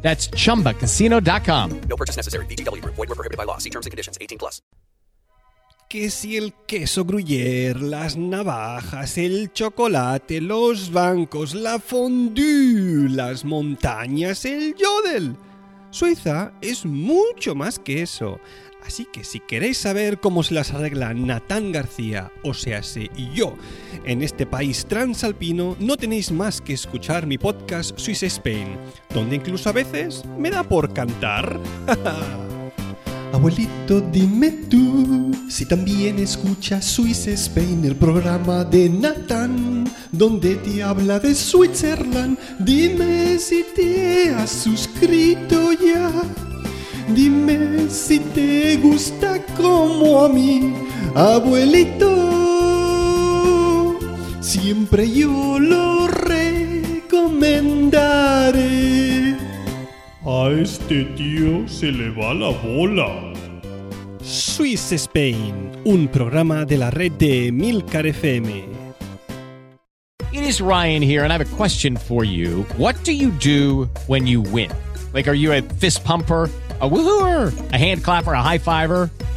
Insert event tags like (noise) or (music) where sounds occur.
That's chumbacasino.com. No purchase necessary. BGW. Void were prohibited by law. See terms and conditions. 18 plus. Que si el queso gruyère, las navajas, el chocolate, los bancos, la fondue, las montañas, el yodel. Suiza es mucho más que eso. Así que si queréis saber cómo se las arregla Natán García, o sea, y yo, en este país transalpino, no tenéis más que escuchar mi podcast Swiss Spain, donde incluso a veces me da por cantar. (laughs) Abuelito, dime tú si también escuchas Swiss Spain, el programa de Nathan, donde te habla de Switzerland. Dime si te has suscrito ya. Dime si te gusta como a mí, abuelito. Siempre yo lo recomendaré. A este tío se le va la bola. Swiss Spain, un programa de la red de Milcar FM. It is Ryan here, and I have a question for you. What do you do when you win? Like, are you a fist pumper? A woohooer, a hand clapper, a high fiver.